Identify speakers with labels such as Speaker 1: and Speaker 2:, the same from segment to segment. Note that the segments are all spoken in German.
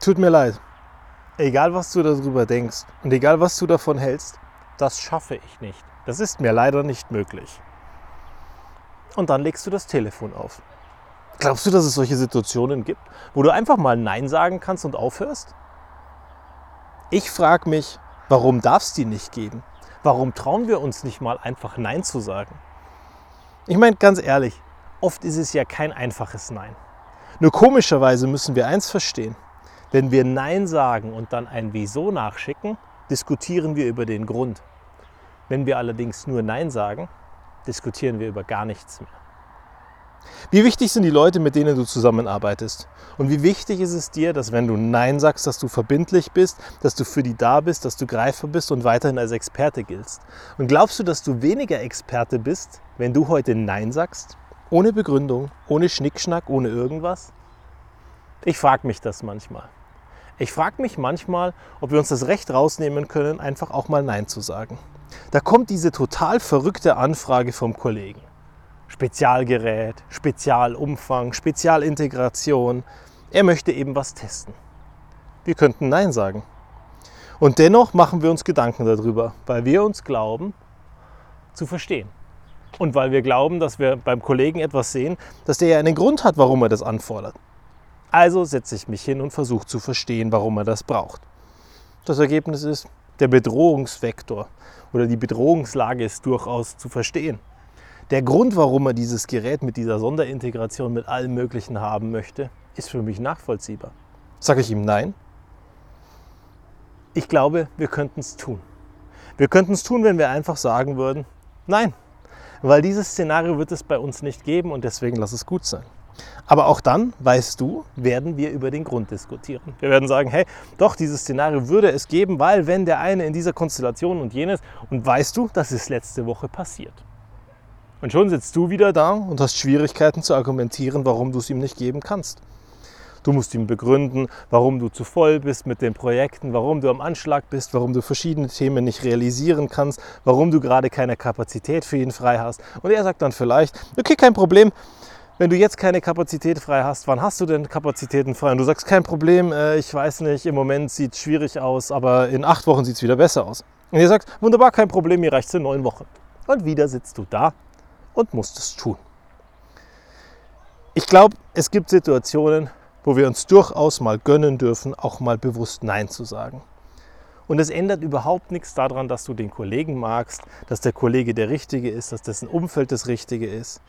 Speaker 1: Tut mir leid. Egal, was du darüber denkst und egal, was du davon hältst, das schaffe ich nicht. Das ist mir leider nicht möglich. Und dann legst du das Telefon auf. Glaubst du, dass es solche Situationen gibt, wo du einfach mal Nein sagen kannst und aufhörst? Ich frage mich, warum darf es die nicht geben? Warum trauen wir uns nicht mal einfach Nein zu sagen? Ich meine, ganz ehrlich, oft ist es ja kein einfaches Nein. Nur komischerweise müssen wir eins verstehen. Wenn wir Nein sagen und dann ein Wieso nachschicken, diskutieren wir über den Grund. Wenn wir allerdings nur Nein sagen, diskutieren wir über gar nichts mehr. Wie wichtig sind die Leute, mit denen du zusammenarbeitest? Und wie wichtig ist es dir, dass wenn du Nein sagst, dass du verbindlich bist, dass du für die da bist, dass du greifbar bist und weiterhin als Experte giltst? Und glaubst du, dass du weniger Experte bist, wenn du heute Nein sagst? Ohne Begründung, ohne Schnickschnack, ohne irgendwas? Ich frage mich das manchmal. Ich frage mich manchmal, ob wir uns das Recht rausnehmen können, einfach auch mal Nein zu sagen. Da kommt diese total verrückte Anfrage vom Kollegen. Spezialgerät, Spezialumfang, Spezialintegration. Er möchte eben was testen. Wir könnten Nein sagen. Und dennoch machen wir uns Gedanken darüber, weil wir uns glauben zu verstehen. Und weil wir glauben, dass wir beim Kollegen etwas sehen, dass der ja einen Grund hat, warum er das anfordert. Also setze ich mich hin und versuche zu verstehen, warum er das braucht. Das Ergebnis ist, der Bedrohungsvektor oder die Bedrohungslage ist durchaus zu verstehen. Der Grund, warum er dieses Gerät mit dieser Sonderintegration mit allem Möglichen haben möchte, ist für mich nachvollziehbar. Sage ich ihm nein? Ich glaube, wir könnten es tun. Wir könnten es tun, wenn wir einfach sagen würden, nein, weil dieses Szenario wird es bei uns nicht geben und deswegen lass es gut sein. Aber auch dann, weißt du, werden wir über den Grund diskutieren. Wir werden sagen, hey, doch, dieses Szenario würde es geben, weil wenn der eine in dieser Konstellation und jenes, und weißt du, das ist letzte Woche passiert. Und schon sitzt du wieder da und hast Schwierigkeiten zu argumentieren, warum du es ihm nicht geben kannst. Du musst ihm begründen, warum du zu voll bist mit den Projekten, warum du am Anschlag bist, warum du verschiedene Themen nicht realisieren kannst, warum du gerade keine Kapazität für ihn frei hast. Und er sagt dann vielleicht, okay, kein Problem, wenn du jetzt keine Kapazität frei hast, wann hast du denn Kapazitäten frei? Und du sagst, kein Problem, äh, ich weiß nicht, im Moment sieht es schwierig aus, aber in acht Wochen sieht es wieder besser aus. Und ihr sagt, wunderbar, kein Problem, mir reicht es in neun Wochen. Und wieder sitzt du da und musst es tun. Ich glaube, es gibt Situationen, wo wir uns durchaus mal gönnen dürfen, auch mal bewusst Nein zu sagen. Und es ändert überhaupt nichts daran, dass du den Kollegen magst, dass der Kollege der Richtige ist, dass dessen Umfeld das Richtige ist.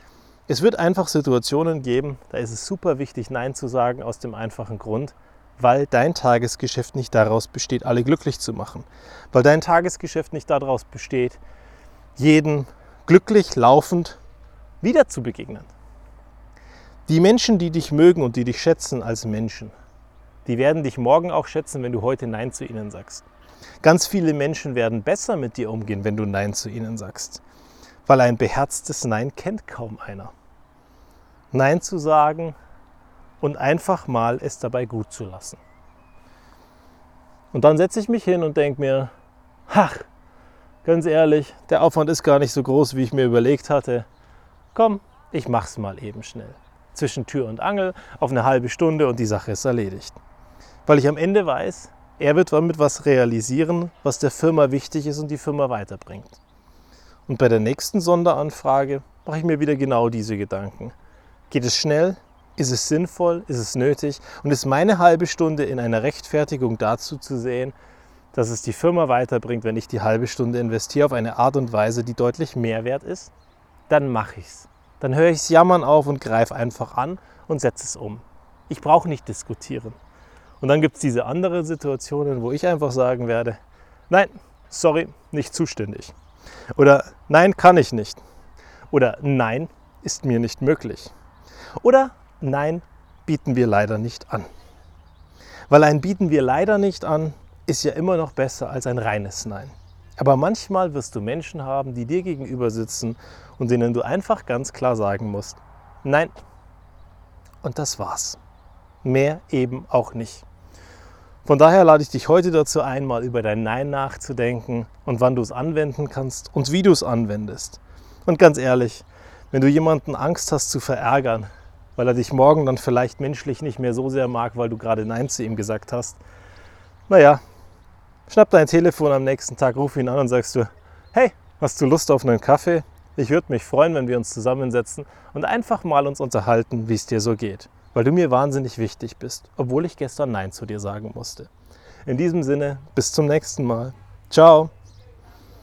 Speaker 1: Es wird einfach Situationen geben, da ist es super wichtig, Nein zu sagen, aus dem einfachen Grund, weil dein Tagesgeschäft nicht daraus besteht, alle glücklich zu machen. Weil dein Tagesgeschäft nicht daraus besteht, jeden glücklich laufend wieder zu begegnen. Die Menschen, die dich mögen und die dich schätzen als Menschen, die werden dich morgen auch schätzen, wenn du heute Nein zu ihnen sagst. Ganz viele Menschen werden besser mit dir umgehen, wenn du Nein zu ihnen sagst, weil ein beherztes Nein kennt kaum einer. Nein zu sagen und einfach mal es dabei gut zu lassen. Und dann setze ich mich hin und denke mir, ach, ganz ehrlich, der Aufwand ist gar nicht so groß, wie ich mir überlegt hatte. Komm, ich mach's mal eben schnell. Zwischen Tür und Angel auf eine halbe Stunde und die Sache ist erledigt. Weil ich am Ende weiß, er wird damit was realisieren, was der Firma wichtig ist und die Firma weiterbringt. Und bei der nächsten Sonderanfrage mache ich mir wieder genau diese Gedanken. Geht es schnell? Ist es sinnvoll? Ist es nötig? Und ist meine halbe Stunde in einer Rechtfertigung dazu zu sehen, dass es die Firma weiterbringt, wenn ich die halbe Stunde investiere auf eine Art und Weise, die deutlich mehr wert ist? Dann mache ich es. Dann höre ich es jammern auf und greife einfach an und setze es um. Ich brauche nicht diskutieren. Und dann gibt es diese anderen Situationen, wo ich einfach sagen werde, nein, sorry, nicht zuständig. Oder nein, kann ich nicht. Oder nein, ist mir nicht möglich. Oder nein, bieten wir leider nicht an. Weil ein bieten wir leider nicht an ist ja immer noch besser als ein reines Nein. Aber manchmal wirst du Menschen haben, die dir gegenüber sitzen und denen du einfach ganz klar sagen musst, nein. Und das war's. Mehr eben auch nicht. Von daher lade ich dich heute dazu ein, mal über dein Nein nachzudenken und wann du es anwenden kannst und wie du es anwendest. Und ganz ehrlich, wenn du jemanden Angst hast zu verärgern, weil er dich morgen dann vielleicht menschlich nicht mehr so sehr mag, weil du gerade Nein zu ihm gesagt hast. Naja, schnapp dein Telefon am nächsten Tag, ruf ihn an und sagst du, hey, hast du Lust auf einen Kaffee? Ich würde mich freuen, wenn wir uns zusammensetzen und einfach mal uns unterhalten, wie es dir so geht, weil du mir wahnsinnig wichtig bist, obwohl ich gestern Nein zu dir sagen musste. In diesem Sinne, bis zum nächsten Mal. Ciao.